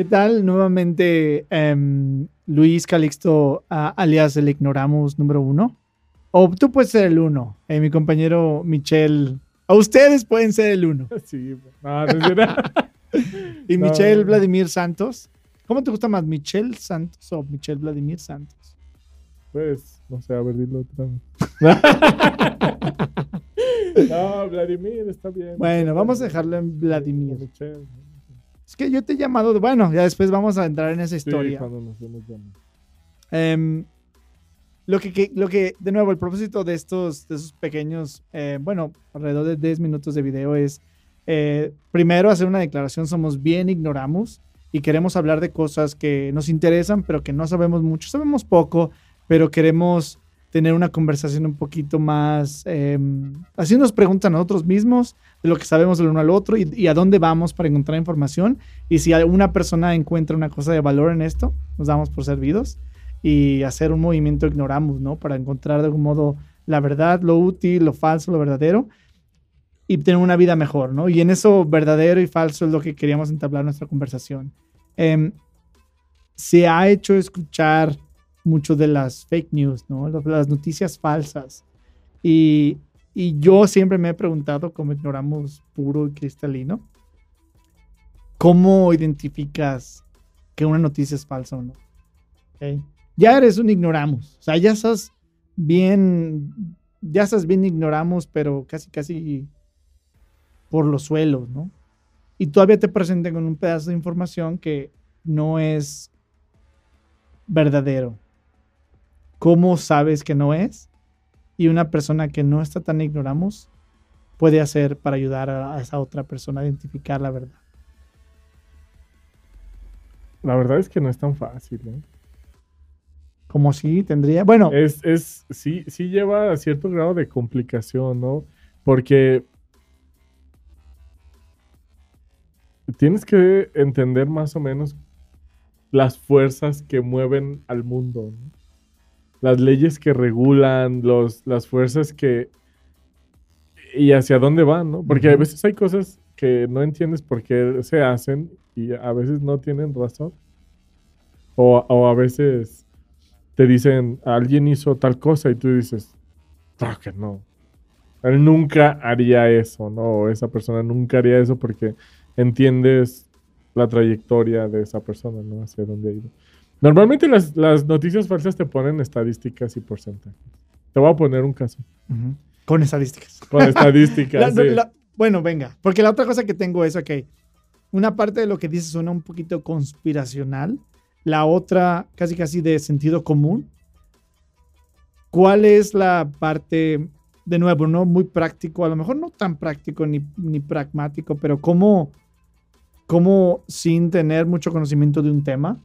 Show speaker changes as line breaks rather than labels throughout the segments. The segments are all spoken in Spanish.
¿Qué tal? Nuevamente, em, Luis Calixto, alias el Ignoramos número uno. O tú puedes ser el uno, eh, mi compañero Michelle. O ustedes pueden ser el uno.
Sí, no, no.
Y
No.
Michelle Vladimir Santos. ¿Cómo te gusta más, Michelle Santos o Michelle Vladimir Santos?
Pues, no sé, a ver, dilo otra vez. no, Vladimir, está bien.
Bueno, vamos a dejarlo en Vladimir.
Michelle.
Es que yo te he llamado, bueno, ya después vamos a entrar en esa
Sí,
historia.
vemos llamar.
Em, lo, que, que- lo que, de nuevo, el propósito de estos, de esos pequeños, eh, bueno, alrededor de 10 minutos de video es, eh, primero, hacer una declaración, somos bien ignoramos y queremos hablar de cosas que nos interesan, pero que no sabemos mucho, sabemos poco, pero queremos tener una conversación un poquito más, em, haciéndonos preguntas a nosotros mismos de lo que sabemos el uno al otro y, y a dónde vamos para encontrar información. Y si alguna persona encuentra una cosa de valor en esto, nos damos por servidos y hacer un movimiento ignoramos, ¿no? Para encontrar de algún modo la verdad, lo útil, lo falso, lo verdadero y tener una vida mejor, ¿no? Y en eso verdadero y falso es lo que queríamos entablar nuestra conversación. Em, se ha hecho escuchar mucho de las fake news, ¿no? Las- noticias falsas. Y, y yo siempre me he preguntado, como ignoramos puro y cristalino, ¿cómo identificas que una noticia es falsa o no? Ya eres un ignoramos. O sea, ya estás bien, ya estás bien ignoramos, pero casi, casi por los suelos, ¿no? Y todavía te presentan con un pedazo de información que no es verdadero. ¿Cómo sabes que no es? Y una persona que no está tan ignoramos puede hacer para ayudar a, a esa otra persona a identificar la verdad.
La verdad es que no es tan fácil, ¿eh?
Como si tendría, bueno,
Es, es, sí, sí lleva a cierto grado de complicación, ¿no? Porque tienes que entender más o menos las fuerzas que mueven al mundo, ¿no? Las leyes que regulan, los, las fuerzas que... y hacia dónde van, ¿no? Porque a veces hay cosas que no entiendes por qué se hacen y a veces no tienen razón. O, o a veces te dicen, alguien hizo tal cosa y tú dices, claro que no. Él nunca haría eso, ¿no? O esa persona nunca haría eso porque entiendes la trayectoria de esa persona, ¿no? Hacia dónde ha ido. Normalmente las, las noticias falsas te ponen estadísticas y porcentajes. Te voy a poner un caso.
con estadísticas.
Con estadísticas.
La-
sí.
la- bueno, venga, porque la otra cosa que tengo es, ok, una parte de lo que dices suena un poquito conspiracional, la otra casi casi de sentido común. ¿Cuál es la parte, de nuevo, no muy práctico, a lo mejor no tan práctico ni, ni pragmático, pero cómo, cómo sin tener mucho conocimiento de un tema,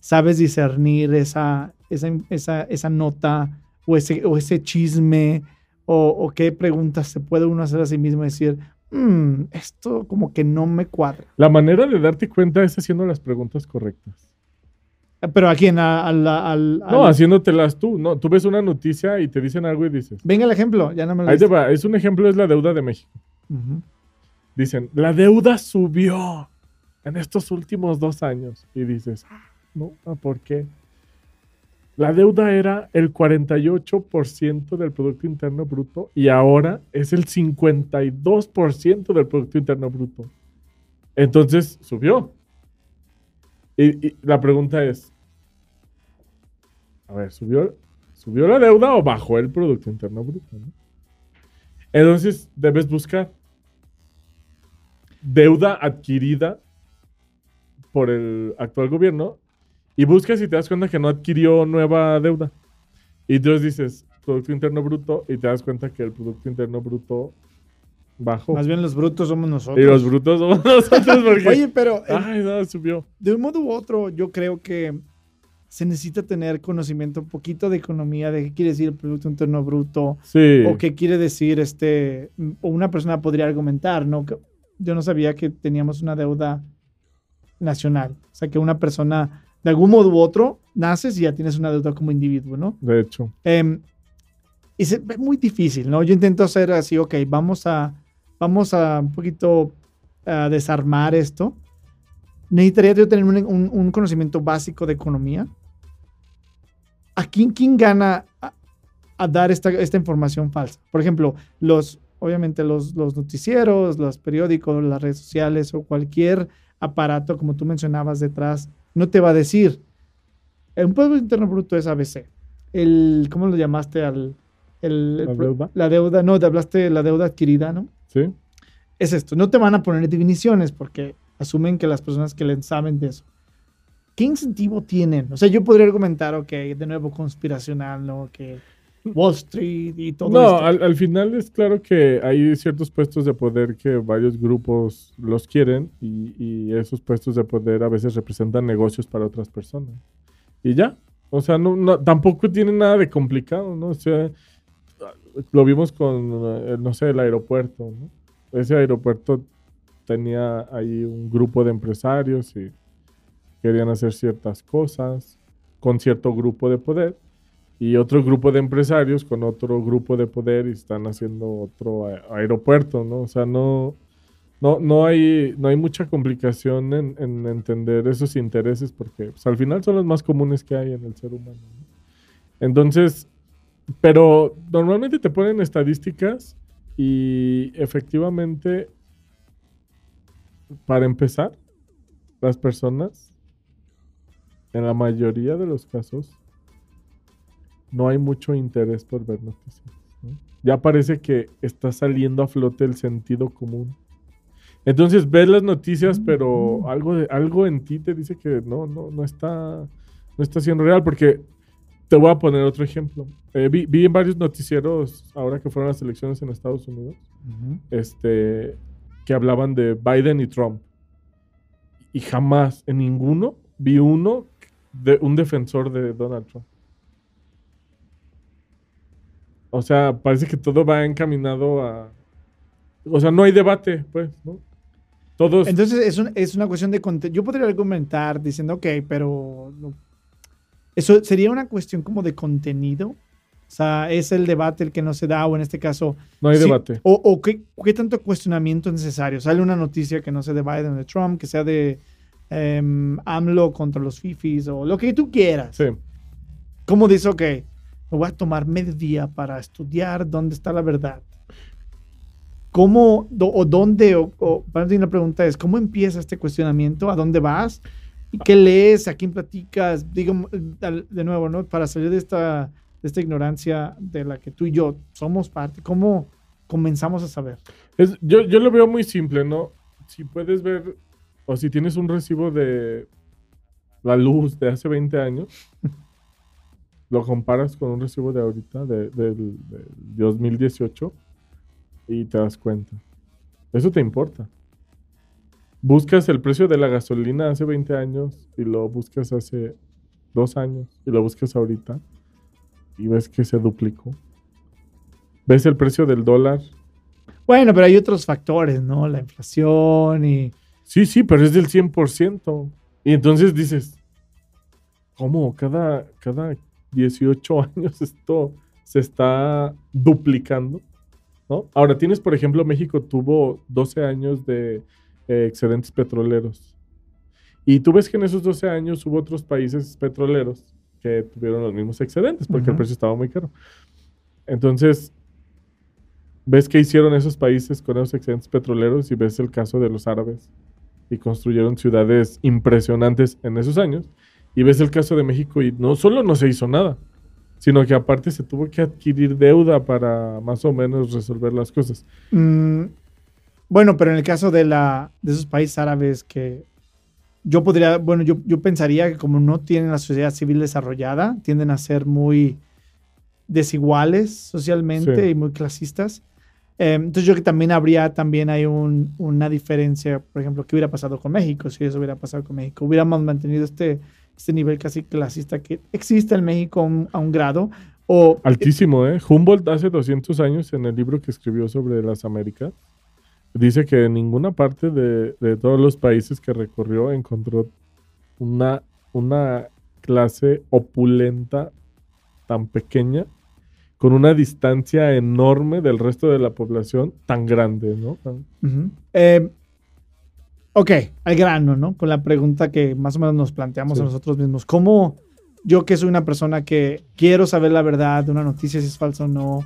sabes discernir esa, esa, esa, esa nota o ese, o ese chisme o, o qué preguntas se puede uno hacer a sí mismo y decir, "Mm, esto como que no me cuadra.
La manera de darte cuenta es haciendo las preguntas correctas.
Eh, Pero aquí en la- al, al-
No,
al-
haciéndotelas tú. No, tú ves una noticia y te dicen algo y dices.
Venga el ejemplo, ya no me lo
Ahí te
diste.
va. Es un ejemplo, es la deuda de México. Dicen, la deuda subió en estos últimos dos años. Y dices, "Ah, no, ah, ¿por qué? La deuda era el 48% del Producto Interno Bruto y ahora es el 52% del Producto Interno Bruto. Entonces, subió. Y, la pregunta es, a ver, ¿subió, ¿subió la deuda o bajó el Producto Interno Bruto? Entonces, debes buscar deuda adquirida por el actual gobierno y buscas y te das cuenta que no adquirió nueva deuda. Y entonces dices, Producto Interno Bruto, y te das cuenta que el Producto Interno Bruto bajó.
Más bien los brutos somos nosotros.
Y los brutos somos nosotros porque...
Oye, pero eh,
Ay, no, subió.
de un modo u otro, yo creo que se necesita tener conocimiento un poquito de economía, de qué quiere decir el Producto Interno Bruto,
Sí.
o qué quiere decir este, o una persona podría argumentar, ¿no? Yo no sabía que teníamos una deuda nacional. O sea, que una persona, de algún modo u otro, naces y ya tienes una deuda como individuo, ¿no?
De hecho.
Em, y se ve muy difícil, ¿no? Yo intento hacer así, ok, vamos a, vamos a un poquito a desarmar esto. necesitaría yo tener un, un- un conocimiento básico de economía. ¿A quién, quién gana a, a dar esta, esta información falsa? Por ejemplo, los, obviamente los, los noticieros, los periódicos, las redes sociales o cualquier aparato, como tú mencionabas detrás, no te va a decir. Un Producto Interno Bruto es ABC. El, ¿Cómo lo llamaste al... el- el
¿La deuda?
La deuda, no, te hablaste de la deuda adquirida, ¿no?
¿Sí?
es esto. No te van a poner definiciones porque asumen que las personas que le saben de eso. ¿Qué incentivo tienen? O sea, yo podría argumentar, ok, de nuevo conspiracional, ¿no? Que Wall Street y todo
No,
esto.
al, al final es claro que hay ciertos puestos de poder que varios grupos los quieren y, y esos puestos de poder a veces representan negocios para otras personas. Y ya, o sea, no, no- tampoco tiene nada de complicado, ¿no? O sea, lo vimos con, eh, no sé, el aeropuerto, ¿no? Ese aeropuerto tenía ahí un grupo de empresarios y querían hacer ciertas cosas con cierto grupo de poder y otro grupo de empresarios con otro grupo de poder y están haciendo otro aeropuerto, ¿no? O sea, no, no, no, hay, no hay mucha complicación en, en entender esos intereses porque pues, al final son los más comunes que hay en el ser humano. ¿no? Entonces, pero normalmente te ponen estadísticas y efectivamente, para empezar, las personas, en la mayoría de los casos, no hay mucho interés por ver noticias. ¿no? Ya parece que está saliendo a flote el sentido común. Entonces ves las noticias, pero algo, de, algo en ti te dice que no, no, no está, no está siendo real. Porque te voy a poner otro ejemplo. Eh, vi, vi en varios noticieros, ahora que fueron las elecciones en Estados Unidos, este, que hablaban de Biden y Trump. Y jamás, en ninguno, vi uno de un defensor de Donald Trump. O sea, parece que todo va encaminado a... O sea, no hay debate, pues, ¿no? Todos...
Entonces es, un- es una cuestión de. Yo podría argumentar diciendo, ok, pero no- eso sería una cuestión como de contenido. O sea, es el debate el que no se da, o en este caso,
no hay
Sí,
debate.
O, o qué, qué tanto cuestionamiento es necesario. Sale una noticia que no sea de Biden o de Trump, que sea de em, AMLO contra los FIFIs o lo que tú quieras.
Sí.
¿Cómo dice, ok, me voy a tomar medio día para estudiar dónde está la verdad? ¿Cómo do- o dónde, o, o para mí la pregunta es, ¿cómo empieza este cuestionamiento? ¿A dónde vas? ¿Y qué lees? ¿A quién platicas? Digo, de nuevo, ¿no? Para salir de esta, de esta ignorancia de la que tú y yo somos parte, ¿cómo comenzamos a saber?
Es- yo, yo lo veo muy simple, ¿no? Si puedes ver, o si tienes un recibo de la luz de hace 20 años, lo comparas con un recibo de ahorita, de- del, del 2018, y te das cuenta. Eso te importa. Buscas el precio de la gasolina hace 20 años y lo buscas hace dos años y lo buscas ahorita y ves que se duplicó. Ves el precio del dólar
Bueno, pero hay otros factores, ¿no? La inflación y...
Sí, sí, pero es del 100%. Y entonces dices, ¿cómo? Cada, cada 18 años esto se está duplicando, ¿no? Ahora tienes, por ejemplo, México tuvo 12 años de eh, excedentes petroleros. Y tú ves que en esos 12 años hubo otros países petroleros que tuvieron los mismos excedentes porque el precio estaba muy caro. Entonces, ves qué hicieron esos países con esos excedentes petroleros y ves el caso de los árabes y construyeron ciudades impresionantes en esos años. Y ves el caso de México y no solo no se hizo nada, sino que aparte se tuvo que adquirir deuda para más o menos resolver las cosas.
Mm, bueno, pero en el caso de, la, de esos países árabes que yo podría, bueno, yo, yo pensaría que como no tienen la sociedad civil desarrollada, tienden a ser muy desiguales socialmente
Sí.
y muy clasistas. Eh, entonces yo creo que también habría, también hay un- una diferencia, por ejemplo, ¿qué hubiera pasado con México? Si eso hubiera pasado con México, hubiéramos mantenido este, este nivel casi clasista que existe en México a un, grado, o
Altísimo, ¿eh? Humboldt hace 200 años en el libro que escribió sobre las Américas, dice que en ninguna parte de, de todos los países que recorrió encontró una, una clase opulenta tan pequeña con una distancia enorme del resto de la población tan grande, ¿no?
Eh, Ok, al grano, ¿no? Con la pregunta que más o menos nos planteamos
Sí.
a nosotros mismos. ¿Cómo yo que soy una persona que quiero saber la verdad de una noticia, si es falsa o no,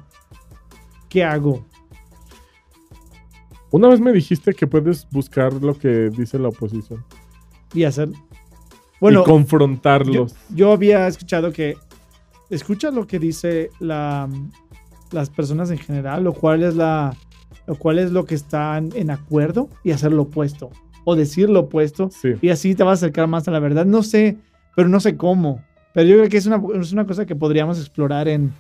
qué hago?
Una vez me dijiste que puedes buscar lo que dice la oposición
Y hacer... Bueno,
y confrontarlos.
Yo, yo había escuchado que escucha lo que dice la, las personas en general, lo cual es la lo cual es lo que están en acuerdo y hacer lo opuesto o decir lo opuesto
Sí.
y así te vas a acercar más a la verdad. No sé, pero no sé cómo. Pero yo creo que es una, es una cosa que podríamos explorar en,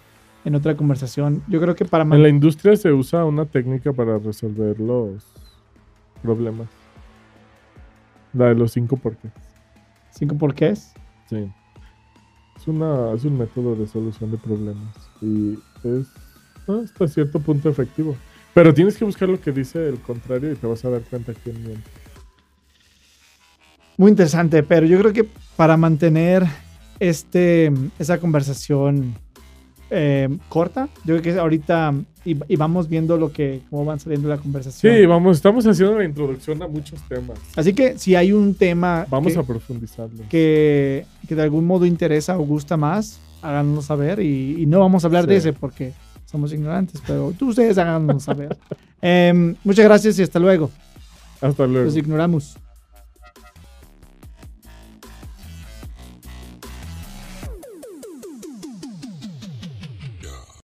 en otra conversación. Yo creo que para
En la industria se usa una técnica para resolver los problemas. La de los cinco porqués.
cinco porqués.
Sí. Es, una, es un método de solución de problemas. Y es ¿no? hasta cierto punto efectivo. Pero tienes que buscar lo que dice el contrario y te vas a dar cuenta quién miente.
Muy interesante, pero yo creo que para mantener este, esa conversación eh, corta, yo creo que ahorita y, y vamos viendo lo que cómo van saliendo la conversación.
Sí, vamos, estamos haciendo la introducción a muchos temas.
Así que si hay un tema
Vamos
que,
a profundizarlo.
que, que de algún modo interesa o gusta más, háganos saber y, y no vamos a hablar de
Sí.
ese porque somos ignorantes, pero tú ustedes háganos saber. Em, muchas gracias y hasta luego.
Hasta luego.
Los ignoramos.